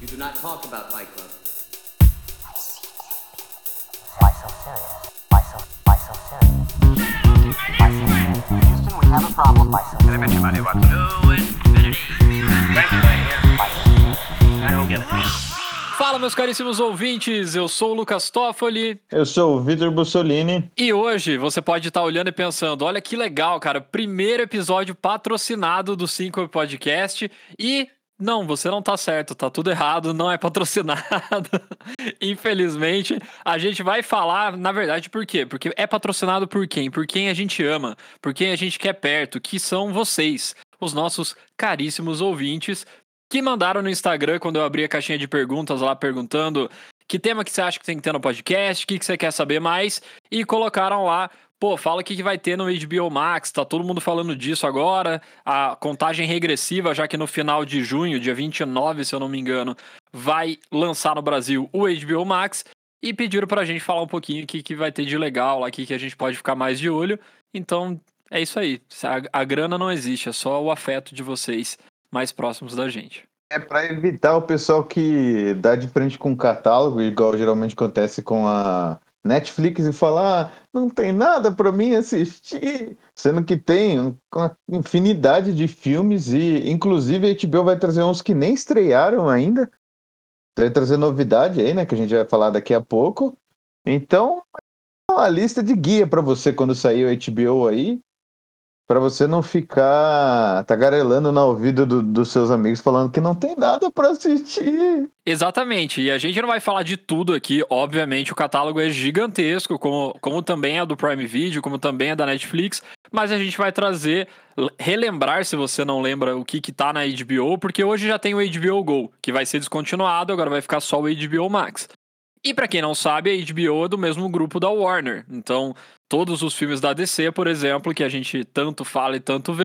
You do not talk about Fight Club. Why so serious? Why so, why so serious? Why so serious? Houston, we have a problem. Why so serious? Why so serious? Fala, meus caríssimos ouvintes, eu sou o Lucas Toffoli Eu sou o Vitor Bussolini. e hoje você pode estar olhando e pensando: olha que legal, cara, primeiro episódio patrocinado do 5 Podcast e. Não, você não tá certo, tá tudo errado, não é patrocinado. Infelizmente, a gente vai falar, na verdade, por quê? Porque é patrocinado por quem? Por quem a gente ama, por quem a gente quer perto, que são vocês, os nossos caríssimos ouvintes, que mandaram no Instagram quando eu abri a caixinha de perguntas lá perguntando que tema que você acha que tem que ter no podcast, o que, que você quer saber mais, e colocaram lá, pô, fala o que, vai ter no HBO Max, tá todo mundo falando disso agora, a contagem regressiva, já que no final de junho, dia 29, se eu não me engano, vai lançar no Brasil o HBO Max, e pediram pra gente falar um pouquinho o que, que vai ter de legal que, que a gente pode ficar mais de olho, então é isso aí, a, a grana não existe, é só o afeto de vocês mais próximos da gente. É para evitar o pessoal que dá de frente com o catálogo, igual geralmente acontece com a Netflix, e falar: ah, não tem nada para mim assistir. Sendo que tem uma infinidade de filmes, e inclusive a HBO vai trazer uns que nem estrearam ainda. Vai trazer novidade aí, né? Que a gente vai falar daqui a pouco. Então, uma lista de guia para você quando sair o HBO aí. Pra você não ficar tagarelando no ouvido do- dos seus amigos falando que não tem nada pra assistir. Exatamente, e a gente não vai falar de tudo aqui, obviamente o catálogo é gigantesco, como, como também é do Prime Video, como também é da Netflix, mas a gente vai trazer, relembrar se você não lembra o que que tá na HBO, porque hoje já tem o HBO Go, que vai ser descontinuado, agora vai ficar só o HBO Max. E pra quem não sabe, a HBO é do mesmo grupo da Warner, então todos os filmes da DC, por exemplo, que a gente tanto fala e tanto vê,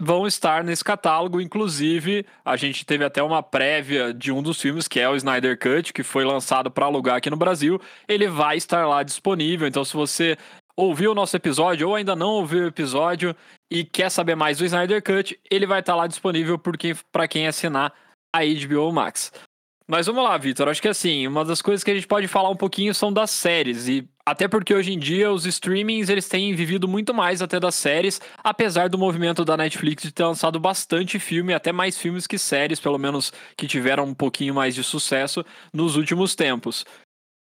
vão estar nesse catálogo. Inclusive, a gente teve até uma prévia de um dos filmes, que é o Snyder Cut, que foi lançado para alugar aqui no Brasil. Ele vai estar lá disponível. Então, se você ouviu o nosso episódio ou ainda não ouviu o episódio e quer saber mais do Snyder Cut, ele vai estar lá disponível para quem assinar a HBO Max. Mas vamos lá, Vitor. Acho que assim, uma das coisas que a gente pode falar um pouquinho são das séries. E até porque hoje em dia os streamings eles têm vivido muito mais até das séries, apesar do movimento da Netflix de ter lançado bastante filme, até mais filmes que séries, pelo menos que tiveram um pouquinho mais de sucesso nos últimos tempos.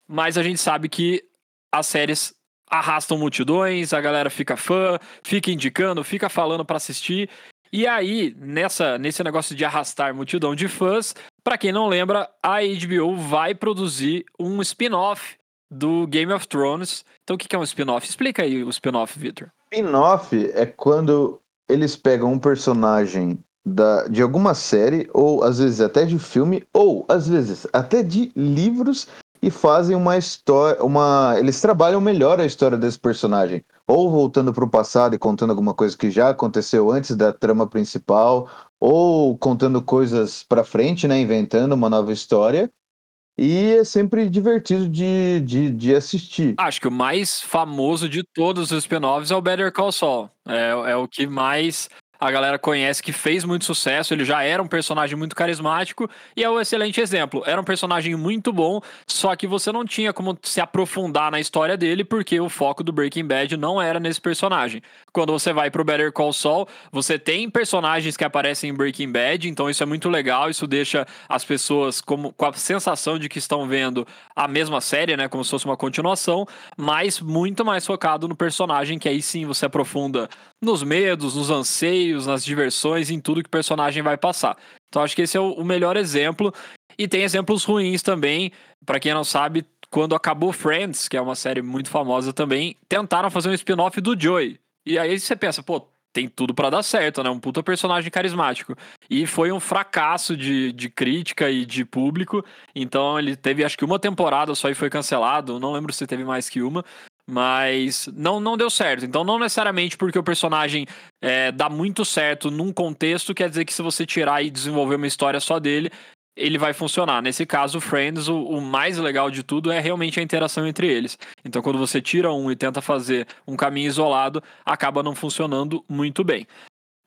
Mas a gente sabe que as séries arrastam multidões, a galera fica fã, fica indicando, fica falando pra assistir. E aí, nessa, nesse negócio de arrastar multidão de fãs, Pra quem não lembra, a HBO vai produzir um spin-off do Game of Thrones. Então, o que que é um spin-off? Explica aí o spin-off, Victor. Spin-off é quando eles pegam um personagem da, de alguma série, ou às vezes até de filme, ou às vezes até de livros, e fazem uma história. Uma, eles trabalham melhor a história desse personagem. Ou voltando para o passado e contando alguma coisa que já aconteceu antes da trama principal, ou contando coisas para frente, né? Inventando uma nova história. E é sempre divertido de, de, de assistir. Acho que o mais famoso de todos os spin-offs é o Better Call Saul. É, é o que mais a galera conhece, que fez muito sucesso. Ele já era um personagem muito carismático e é um excelente exemplo. Era um personagem muito bom, só que você não tinha como se aprofundar na história dele, porque o foco do Breaking Bad não era nesse personagem. Quando você vai pro Better Call Saul, você tem personagens que aparecem em Breaking Bad, então isso é muito legal, isso deixa as pessoas como, com a sensação de que estão vendo a mesma série, né, como se fosse uma continuação, mas muito mais focado no personagem, que aí sim você aprofunda nos medos, nos anseios, nas diversões, em tudo que o personagem vai passar. Então acho que esse é o o melhor exemplo. E tem exemplos ruins também. Pra quem não sabe, quando acabou Friends, que é uma série muito famosa também, tentaram fazer um spin-off do Joey. E aí você pensa, pô, tem tudo pra dar certo, né? Um puta personagem carismático. E foi um fracasso de, de crítica e de público. Então ele teve acho que uma temporada só e foi cancelado. Não lembro se teve mais que uma. Mas não, não deu certo. Então, não necessariamente porque o personagem é, dá muito certo num contexto, quer dizer que se você tirar e desenvolver uma história só dele, ele vai funcionar. Nesse caso, Friends, o, o mais legal de tudo é realmente a interação entre eles. Então, quando você tira um e tenta fazer um caminho isolado, acaba não funcionando muito bem.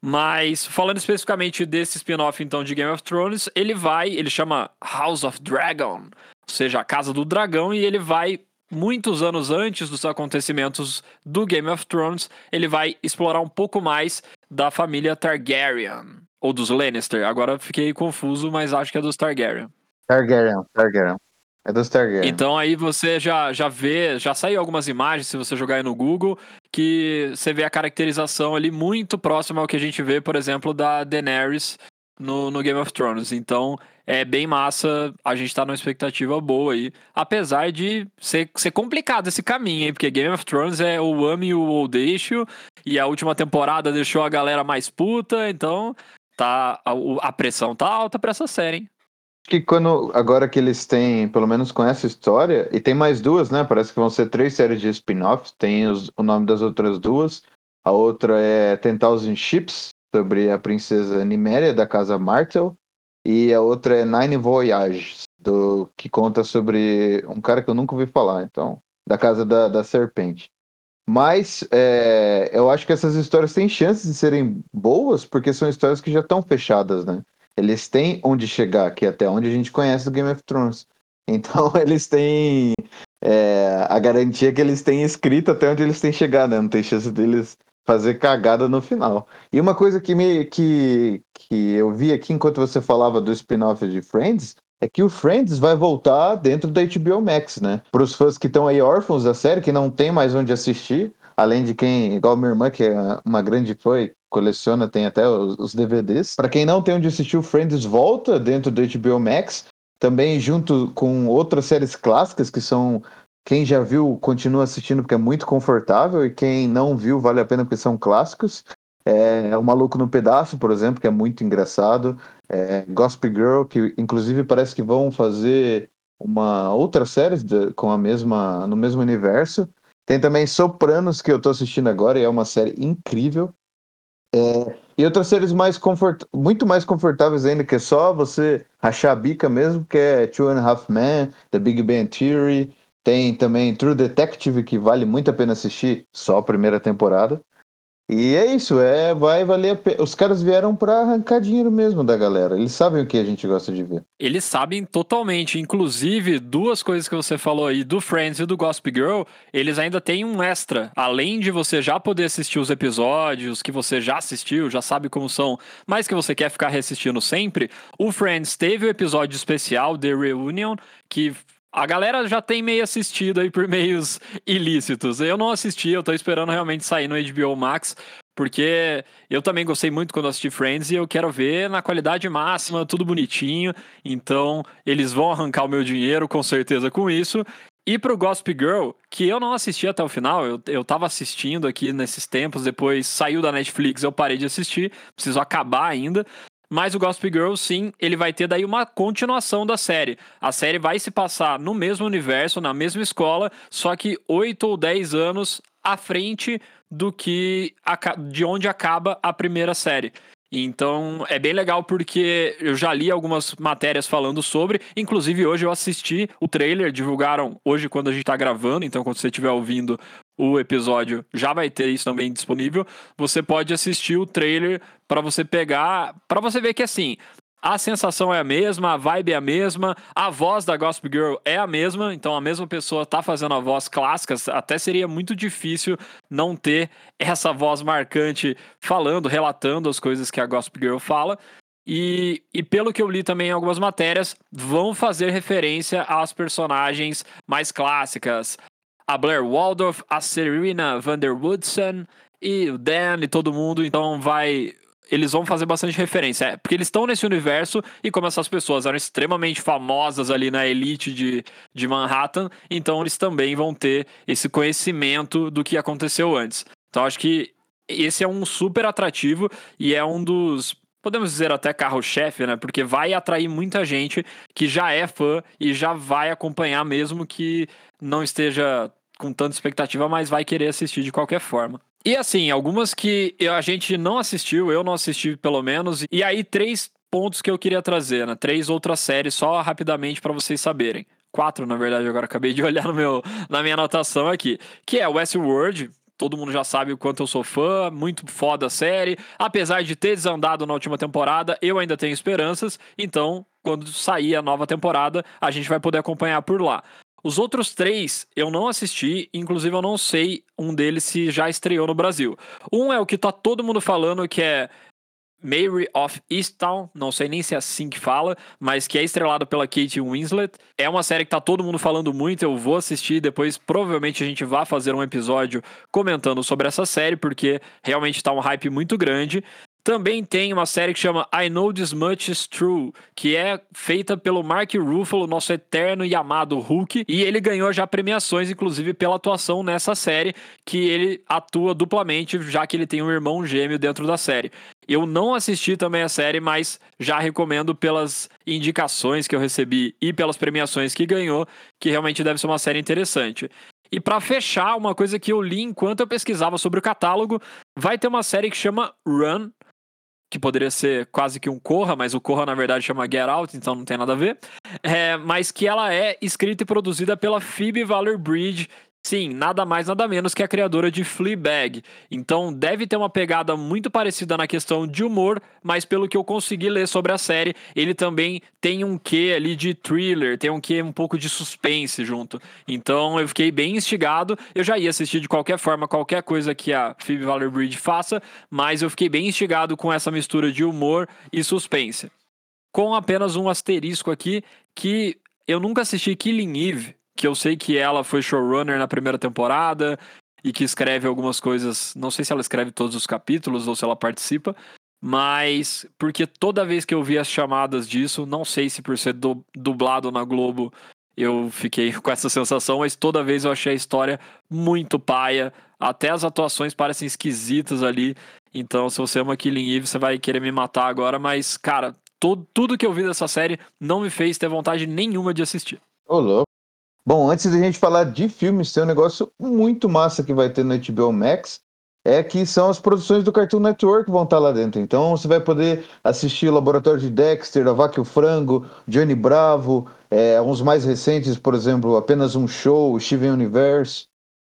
Mas falando especificamente desse spin-off então de Game of Thrones, ele vai, ele chama House of Dragon, ou seja, a Casa do Dragão, e ele vai muitos anos antes dos acontecimentos do Game of Thrones, ele vai explorar um pouco mais da família Targaryen ou dos Lannister. Agora fiquei confuso, mas acho que é dos Targaryen. Targaryen, Targaryen. É dos Targaryen. Então aí você já, já vê, já saiu algumas imagens, se você jogar aí no Google, que você vê a caracterização ali muito próxima ao que a gente vê, por exemplo, da Daenerys no, no Game of Thrones. Então é bem massa, a gente tá numa expectativa boa aí. Apesar de ser, ser complicado esse caminho, hein? Porque Game of Thrones é o ame e o deixo, e a última temporada deixou a galera mais puta, então tá a, a pressão tá alta pra essa série, hein? que quando agora que eles têm, pelo menos com essa história, e tem mais duas, né? Parece que vão ser três séries de spin-offs. Tem os, o nome das outras duas. A outra é Ten Thousand Ships, sobre a princesa Niméria da casa Martel. E a outra é Nine Voyages, do, que conta sobre um cara que eu nunca ouvi falar, então, da casa da, da serpente. Mas é, eu acho que essas histórias têm chances de serem boas, porque são histórias que já estão fechadas, né? Eles têm onde chegar, que é até onde a gente conhece do Game of Thrones. Então eles têm é, a garantia que eles têm escrito até onde eles têm chegado, né? Não tem chance deles fazer cagada no final. E uma coisa que, me, que, que eu vi aqui enquanto você falava do spin-off de Friends é que o Friends vai voltar dentro da HBO Max, né? Para os fãs que estão aí órfãos da série, que não tem mais onde assistir, além de quem, igual minha irmã, que é uma grande fã coleciona, tem até os, os DVDs. Para quem não tem onde assistir, o Friends volta dentro do HBO Max, também junto com outras séries clássicas que são quem já viu continua assistindo porque é muito confortável e quem não viu vale a pena porque são clássicos. É, o Maluco no Pedaço, por exemplo, que é muito engraçado. É, Gospel Girl, que inclusive parece que vão fazer uma outra série de, com a mesma no mesmo universo. Tem também Sopranos, que eu tô assistindo agora, e é uma série incrível. É, e outras séries mais confort... muito mais confortáveis ainda, que é só você rachar a bica mesmo, que é Two and a Half Men, The Big Bang Theory. Tem também True Detective, que vale muito a pena assistir, só a primeira temporada. E é isso, é, vai valer a pena. Os caras vieram para arrancar dinheiro mesmo da galera. Eles sabem o que a gente gosta de ver. Eles sabem totalmente. Inclusive, duas coisas que você falou aí, do Friends e do Gossip Girl, eles ainda têm um extra. Além de você já poder assistir os episódios que você já assistiu, já sabe como são, mas que você quer ficar reassistindo sempre, o Friends teve o episódio especial, The Reunion, que a galera já tem meio assistido aí por meios ilícitos. Eu não assisti, eu tô esperando realmente sair no HBO Max, porque eu também gostei muito quando assisti Friends e eu quero ver na qualidade máxima, tudo bonitinho. Então, eles vão arrancar o meu dinheiro com certeza com isso. E pro Gossip Girl, que eu não assisti até o final, eu, eu tava assistindo aqui nesses tempos, depois saiu da Netflix, eu parei de assistir, preciso acabar ainda. Mas o Gossip Girl, sim, ele vai ter daí uma continuação da série. A série vai se passar no mesmo universo, na mesma escola, só que oito ou dez anos à frente do que de onde acaba a primeira série. Então é bem legal porque eu já li algumas matérias falando sobre. Inclusive, hoje eu assisti o trailer, divulgaram hoje quando a gente tá gravando. Então, quando você estiver ouvindo o episódio, já vai ter isso também disponível. Você pode assistir o trailer para você pegar. para você ver que assim. A sensação é a mesma, a vibe é a mesma, a voz da Gospel Girl é a mesma, então a mesma pessoa tá fazendo a voz clássica, até seria muito difícil não ter essa voz marcante falando, relatando as coisas que a Gospel Girl fala. E, e, pelo que eu li também em algumas matérias, vão fazer referência às personagens mais clássicas. A Blair Waldorf, a Serena van der Woodsen e o Dan e todo mundo. Então vai eles vão fazer bastante referência. É, porque eles estão nesse universo e como essas pessoas eram extremamente famosas ali na elite de, de Manhattan, então eles também vão ter esse conhecimento do que aconteceu antes. Então acho que esse é um super atrativo e é um dos podemos dizer até carro-chefe, né? Porque vai atrair muita gente que já é fã e já vai acompanhar, mesmo que não esteja com tanta expectativa, mas vai querer assistir de qualquer forma. E assim, algumas que a gente não assistiu, eu não assisti pelo menos, e aí três pontos que eu queria trazer, né? Três outras séries, só rapidamente para vocês saberem. Quatro, na verdade, agora acabei de olhar no meu, na minha anotação aqui. Que é Westworld, todo mundo já sabe o quanto eu sou fã, muito foda a série. Apesar de ter desandado na última temporada, eu ainda tenho esperanças, então quando sair a nova temporada, a gente vai poder acompanhar por lá. Os outros três eu não assisti, inclusive eu não sei um deles se já estreou no Brasil. Um é o que tá todo mundo falando, que é Mary of Easttown, não sei nem se é assim que fala, mas que é estrelado pela Kate Winslet. É uma série que tá todo mundo falando muito, eu vou assistir, depois provavelmente a gente vai fazer um episódio comentando sobre essa série, porque realmente tá um hype muito grande. Também tem uma série que chama I Know This Much Is True, que é feita pelo Mark Ruffalo, nosso eterno e amado Hulk, e ele ganhou já premiações, inclusive pela atuação nessa série, que ele atua duplamente, já que ele tem um irmão gêmeo dentro da série. Eu não assisti também a série, mas já recomendo pelas indicações que eu recebi e pelas premiações que ganhou, que realmente deve ser uma série interessante. E para fechar, uma coisa que eu li enquanto eu pesquisava sobre o catálogo, vai ter uma série que chama Run, que poderia ser quase que um Corra, mas o Corra na verdade chama Get Out, então não tem nada a ver. É, mas que ela é escrita e produzida pela Phoebe Waller-Bridge, Sim, nada mais, nada menos que a criadora de Fleabag. Então deve ter uma pegada muito parecida na questão de humor, mas pelo que eu consegui ler sobre a série, ele também tem um quê ali de thriller, tem um quê um pouco de suspense junto. Então eu fiquei bem instigado. Eu já ia assistir de qualquer forma qualquer coisa que a Phoebe Waller-Bridge faça, mas eu fiquei bem instigado com essa mistura de humor e suspense. Com apenas um asterisco aqui que eu nunca assisti Killing Eve, que eu sei que ela foi showrunner na primeira temporada e que escreve algumas coisas. Não sei se ela escreve todos os capítulos ou se ela participa, mas porque toda vez que eu vi as chamadas disso, não sei se por ser dublado na Globo eu fiquei com essa sensação, mas toda vez eu achei a história muito paia. Até as atuações parecem esquisitas ali. Então, se você ama Killing Eve, você vai querer me matar agora. Mas, cara, tudo que eu vi dessa série não me fez ter vontade nenhuma de assistir. Ô, louco. Bom, antes da gente falar de filmes, tem um negócio muito massa que vai ter no HBO Max, é que são as produções do Cartoon Network que vão estar lá dentro. Então você vai poder assistir o Laboratório de Dexter, A Vaca e o Frango, Johnny Bravo, é, uns mais recentes, por exemplo, Apenas um Show, Steven Universe.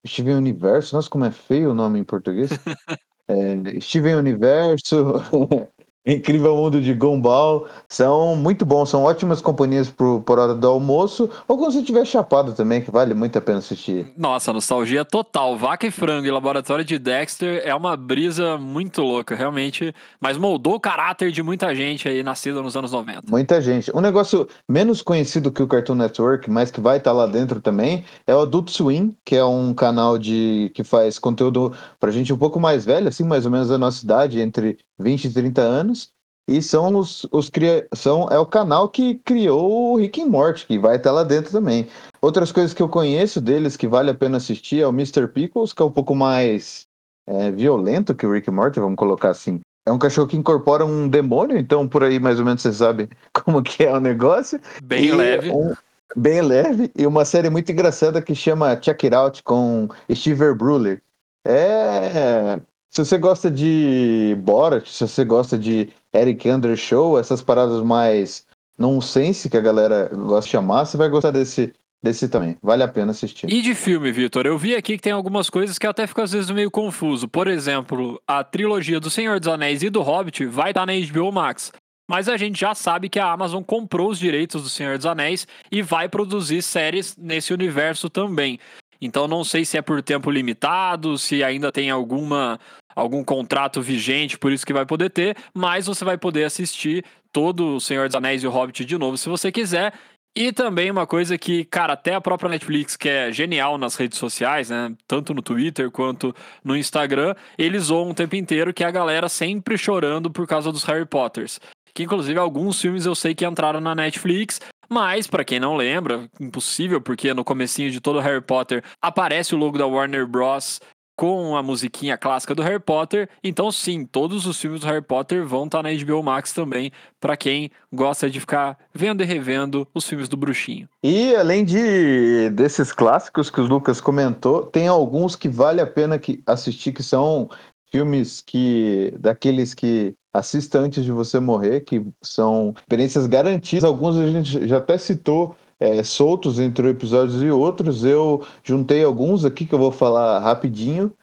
Steven Universo, nossa, como é feio o nome em português. É, Steven Universo, Incrível Mundo de Gumball. São muito bons, são ótimas companhias pro, por hora do almoço, ou quando você estiver chapado também, que vale muito a pena assistir. Nossa, nostalgia total. Vaca e Frango e Laboratório de Dexter é uma brisa muito louca, realmente. Mas moldou o caráter de muita gente aí, nascida nos anos 90. Muita gente. Um negócio menos conhecido que o Cartoon Network, mas que vai estar tá lá dentro também, é o Adult Swim, que é um canal de que faz conteúdo pra gente um pouco mais velho, assim, mais ou menos da nossa idade, entre 20 e 30 anos. E são os, os são, é o canal que criou o Rick and Morty, que vai estar lá dentro também. Outras coisas que eu conheço deles que vale a pena assistir é o Mr. Pickles, que é um pouco mais é, violento que o Rick and Morty, vamos colocar assim. É um cachorro que incorpora um demônio, então por aí mais ou menos você sabe como que é o negócio. Bem e leve. Um, bem leve. E uma série muito engraçada que chama Check It Out com Steve Brule. É se você gosta de Borat, se você gosta de Eric Andre Show, essas paradas mais nonsense que a galera gosta de chamar, você vai gostar desse, desse também. Vale a pena assistir. E de filme, Vitor? Eu vi aqui que tem algumas coisas que até fico às vezes meio confuso. Por exemplo, a trilogia do Senhor dos Anéis e do Hobbit vai estar na HBO Max. Mas a gente já sabe que a Amazon comprou os direitos do Senhor dos Anéis e vai produzir séries nesse universo também. Então não sei se é por tempo limitado, se ainda tem alguma algum contrato vigente, por isso que vai poder ter, mas você vai poder assistir todo o Senhor dos Anéis e o Hobbit de novo se você quiser. E também uma coisa que, cara, até a própria Netflix, que é genial nas redes sociais, né? Tanto no Twitter quanto no Instagram, eles zoam o tempo inteiro que é a galera sempre chorando por causa dos Harry Potters. Que inclusive alguns filmes eu sei que entraram na Netflix, mas, para quem não lembra, impossível, porque no comecinho de todo Harry Potter aparece o logo da Warner Bros. Com a musiquinha clássica do Harry Potter. Então, sim, todos os filmes do Harry Potter vão estar tá na HBO Max também, para quem gosta de ficar vendo e revendo os filmes do Bruxinho. E além de desses clássicos que o Lucas comentou, tem alguns que vale a pena que assistir, que são filmes que daqueles que assista antes de você morrer, que são experiências garantidas. Alguns a gente já até citou é, soltos entre episódios e outros. Eu juntei alguns aqui que eu vou falar rapidinho.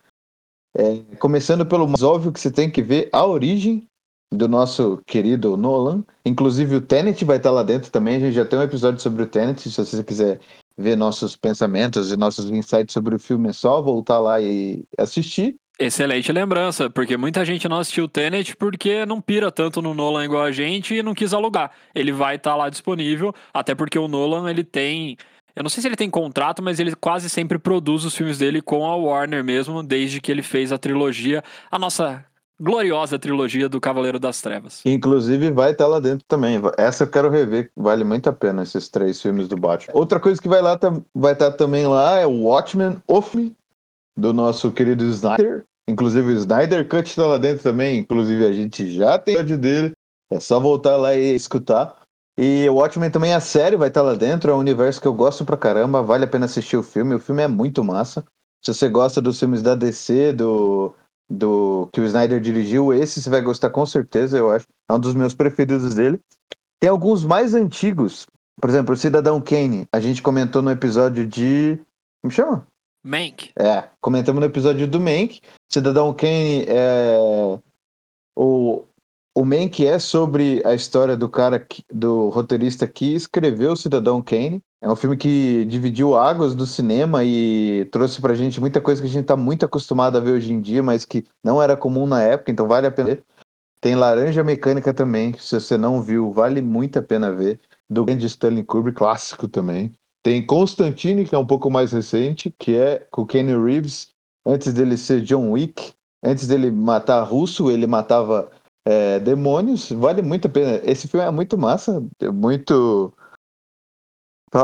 É, começando pelo mais óbvio que você tem que ver a origem do nosso querido Nolan. Inclusive o Tenet vai estar lá dentro também. A gente já tem um episódio sobre o Tenet. Se você quiser ver nossos pensamentos e nossos insights sobre o filme, é só voltar lá e assistir. Excelente lembrança, porque muita gente não assistiu o Tenet porque não pira tanto no Nolan igual a gente e não quis alugar. Ele vai estar lá disponível, até porque o Nolan ele tem eu não sei se ele tem contrato, mas ele quase sempre produz os filmes dele com a Warner mesmo, desde que ele fez a trilogia, a nossa gloriosa trilogia do Cavaleiro das Trevas. Inclusive vai estar lá dentro também. Essa eu quero rever, vale muito a pena esses três filmes do Batman. Outra coisa que vai lá vai estar também lá é o Watchmen of do nosso querido Snyder. Inclusive o Snyder Cut está lá dentro também. Inclusive a gente já tem o dele. É só voltar lá e escutar. E o Watchmen também a série vai estar lá dentro, é um universo que eu gosto pra caramba, vale a pena assistir o filme, o filme é muito massa. Se você gosta dos filmes da DC, do, do que o Snyder dirigiu, esse você vai gostar com certeza, eu acho. É um dos meus preferidos dele. Tem alguns mais antigos, por exemplo, o Cidadão Kane, a gente comentou no episódio de. Como chama? Mank. É, comentamos no episódio do Mank. Cidadão Kane é. O, o Mank é sobre a história do cara, que, do roteirista que escreveu Cidadão Kane. É um filme que dividiu águas do cinema e trouxe pra gente muita coisa que a gente tá muito acostumado a ver hoje em dia, mas que não era comum na época, então vale a pena ver. Tem Laranja Mecânica também, se você não viu, vale muito a pena ver. Do grande Stanley Kubrick, clássico também. Tem Constantine, que é um pouco mais recente, que é com o Kenny Reeves. Antes dele ser John Wick, antes dele matar russo, ele matava é, Demônios, vale muito a pena. Esse filme é muito massa, é muito.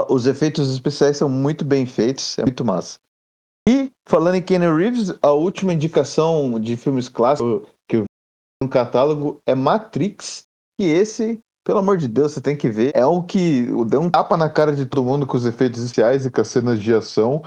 Os efeitos especiais são muito bem feitos, é muito massa. E, falando em Kenny Reeves, a última indicação de filmes clássicos que eu vi no catálogo é Matrix. E esse, pelo amor de Deus, você tem que ver. É um que deu um tapa na cara de todo mundo com os efeitos especiais e com as cenas de ação.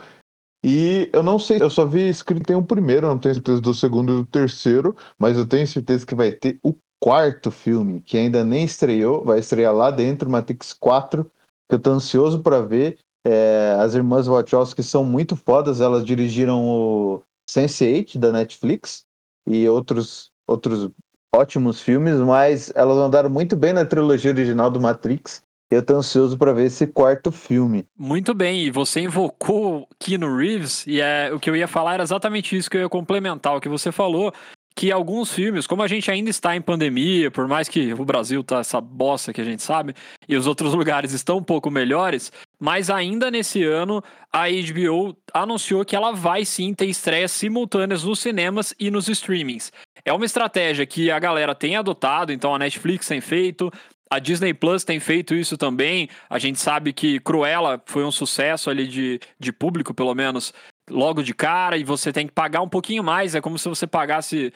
E eu não sei, eu só vi escrito tem o primeiro, não tenho certeza do segundo e do terceiro, mas eu tenho certeza que vai ter o quarto filme, que ainda nem estreou, vai estrear lá dentro, Matrix 4, que eu tô ansioso para ver. É, as irmãs Wachowski são muito fodas, elas dirigiram o Sense8 da Netflix e outros, outros ótimos filmes, mas elas andaram muito bem na trilogia original do Matrix. Eu tô ansioso para ver esse quarto filme. Muito bem, e você invocou Keanu Reeves, e é, o que eu ia falar era exatamente isso que eu ia complementar o que você falou, que alguns filmes, como a gente ainda está em pandemia, por mais que o Brasil tá essa bosta que a gente sabe, e os outros lugares estão um pouco melhores, mas ainda nesse ano a HBO anunciou que ela vai sim ter estreias simultâneas nos cinemas e nos streamings. É uma estratégia que a galera tem adotado, então a Netflix tem feito, a Disney Plus tem feito isso também. A gente sabe que Cruella foi um sucesso ali de, de público, pelo menos, logo de cara, e você tem que pagar um pouquinho mais. É como se você pagasse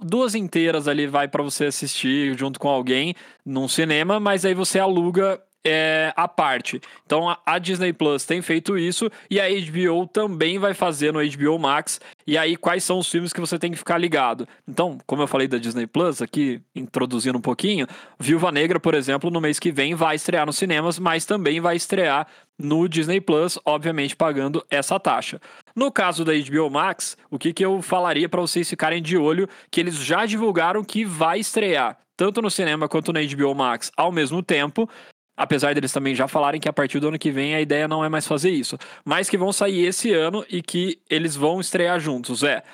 duas inteiras ali, vai para você assistir junto com alguém num cinema, mas aí você aluga é, a parte. Então a, Disney Plus tem feito isso e a HBO também vai fazer no HBO Max. E aí, quais são os filmes que você tem que ficar ligado? Então, como eu falei da Disney Plus, aqui introduzindo um pouquinho, Viúva Negra, por exemplo, no mês que vem vai estrear nos cinemas, mas também vai estrear no Disney Plus, obviamente pagando essa taxa. No caso da HBO Max, o que, que eu falaria para vocês ficarem de olho, que eles já divulgaram que vai estrear tanto no cinema quanto na HBO Max ao mesmo tempo. Apesar deles também já falarem que a partir do ano que vem a ideia não é mais fazer isso. Mas que vão sair esse ano e que eles vão estrear juntos. É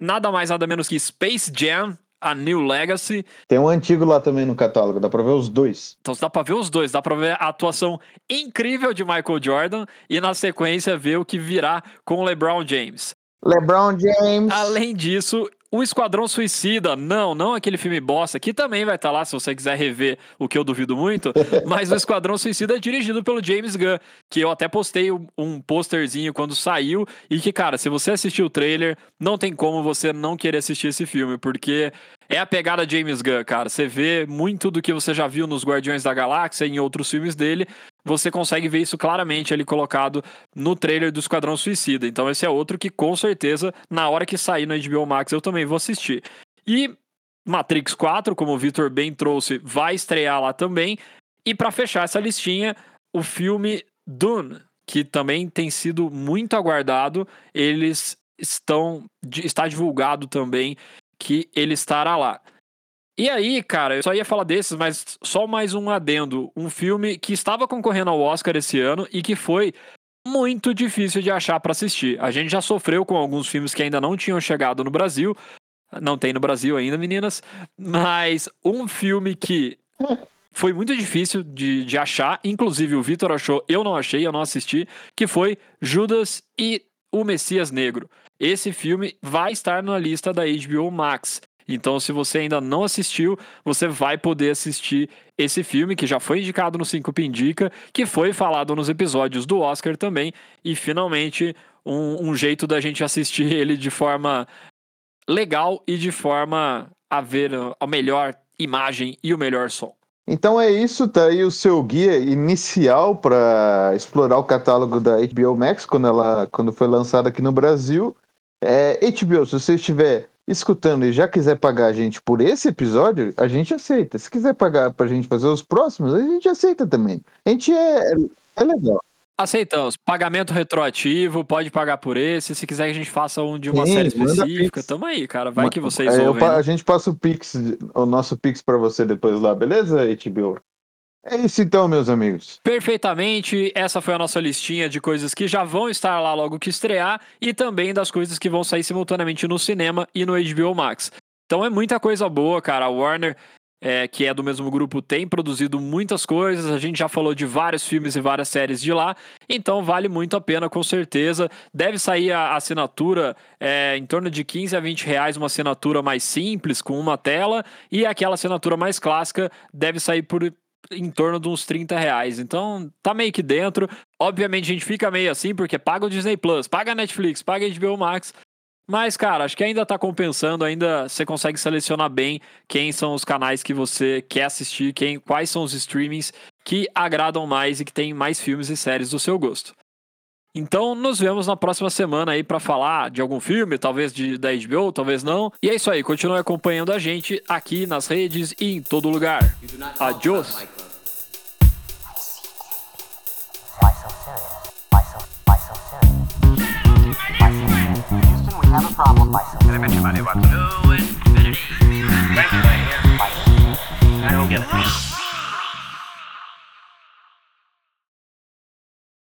nada mais nada menos que Space Jam, a New Legacy. Tem um antigo lá também no catálogo, dá pra ver os dois. Então dá pra ver os dois, dá pra ver a atuação incrível de Michael Jordan e na sequência ver o que virá com LeBron James. LeBron James. Além disso, o Esquadrão Suicida, não, não aquele filme bosta, que também vai estar tá lá se você quiser rever, o que eu duvido muito, mas o Esquadrão Suicida é dirigido pelo James Gunn, que eu até postei um posterzinho quando saiu, e que, cara, se você assistiu o trailer, não tem como você não querer assistir esse filme, porque é a pegada James Gunn, cara. Você vê muito do que você já viu nos Guardiões da Galáxia e em outros filmes dele. Você consegue ver isso claramente ali colocado no trailer do Esquadrão Suicida. Então esse é outro que com certeza, na hora que sair no HBO Max, eu também vou assistir. E Matrix 4, como o Victor bem trouxe, vai estrear lá também. E para fechar essa listinha, o filme Dune, que também tem sido muito aguardado. Eles estão está divulgado também que ele estará lá. E aí, cara, eu só ia falar desses, mas só mais um adendo. Um filme que estava concorrendo ao Oscar esse ano e que foi muito difícil de achar para assistir. A gente já sofreu com alguns filmes que ainda não tinham chegado no Brasil. Não tem no Brasil ainda, meninas. Mas um filme que foi muito difícil de, de achar. Inclusive, o Vitor achou, eu não achei, eu não assisti. Que foi Judas e o Messias Negro. Esse filme vai estar na lista da HBO Max. Então, se você ainda não assistiu, você vai poder assistir esse filme que já foi indicado no 5 Indica, que foi falado nos episódios do Oscar também, e finalmente um, um jeito da gente assistir ele de forma legal e de forma a ver a melhor imagem e o melhor som. Então é isso, tá aí o seu guia inicial para explorar o catálogo da HBO Max quando ela quando foi lançada aqui no Brasil. É, HBO, se você estiver escutando e já quiser pagar a gente por esse episódio, a gente aceita. Se quiser pagar pra gente fazer os próximos, a gente aceita também. A gente é, é legal. Aceitamos. Pagamento retroativo, pode pagar por esse. Se quiser que a gente faça um de uma Sim, série específica, tamo aí, cara. Vai que vocês é, ouvem. Né? A gente passa o Pix, o nosso Pix para você depois lá, beleza, HBO? É isso então, meus amigos. Perfeitamente. Essa foi a nossa listinha de coisas que já vão estar lá logo que estrear e também das coisas que vão sair simultaneamente no cinema e no HBO Max. Então é muita coisa boa, cara. A Warner, é, que é do mesmo grupo, tem produzido muitas coisas. A gente já falou de vários filmes e várias séries de lá. Então vale muito a pena, com certeza. Deve sair a assinatura é, em torno de 15 a 20 reais, uma assinatura mais simples, com uma tela. E aquela assinatura mais clássica deve sair por em torno de uns 30 reais. Então, tá meio que dentro. Obviamente, a gente fica meio assim, porque paga o Disney Plus, paga a Netflix, paga a HBO Max. Mas, cara, acho que ainda tá compensando, ainda você consegue selecionar bem quem são os canais que você quer assistir, quem, quais são os streamings que agradam mais e que tem mais filmes e séries do seu gosto. Então, nos vemos na próxima semana aí para falar de algum filme, talvez de, da HBO, talvez não. E é isso aí, continue acompanhando a gente aqui nas redes e em todo lugar. Adiós! Why so serious? Why so, why so serious? Why so serious? Houston,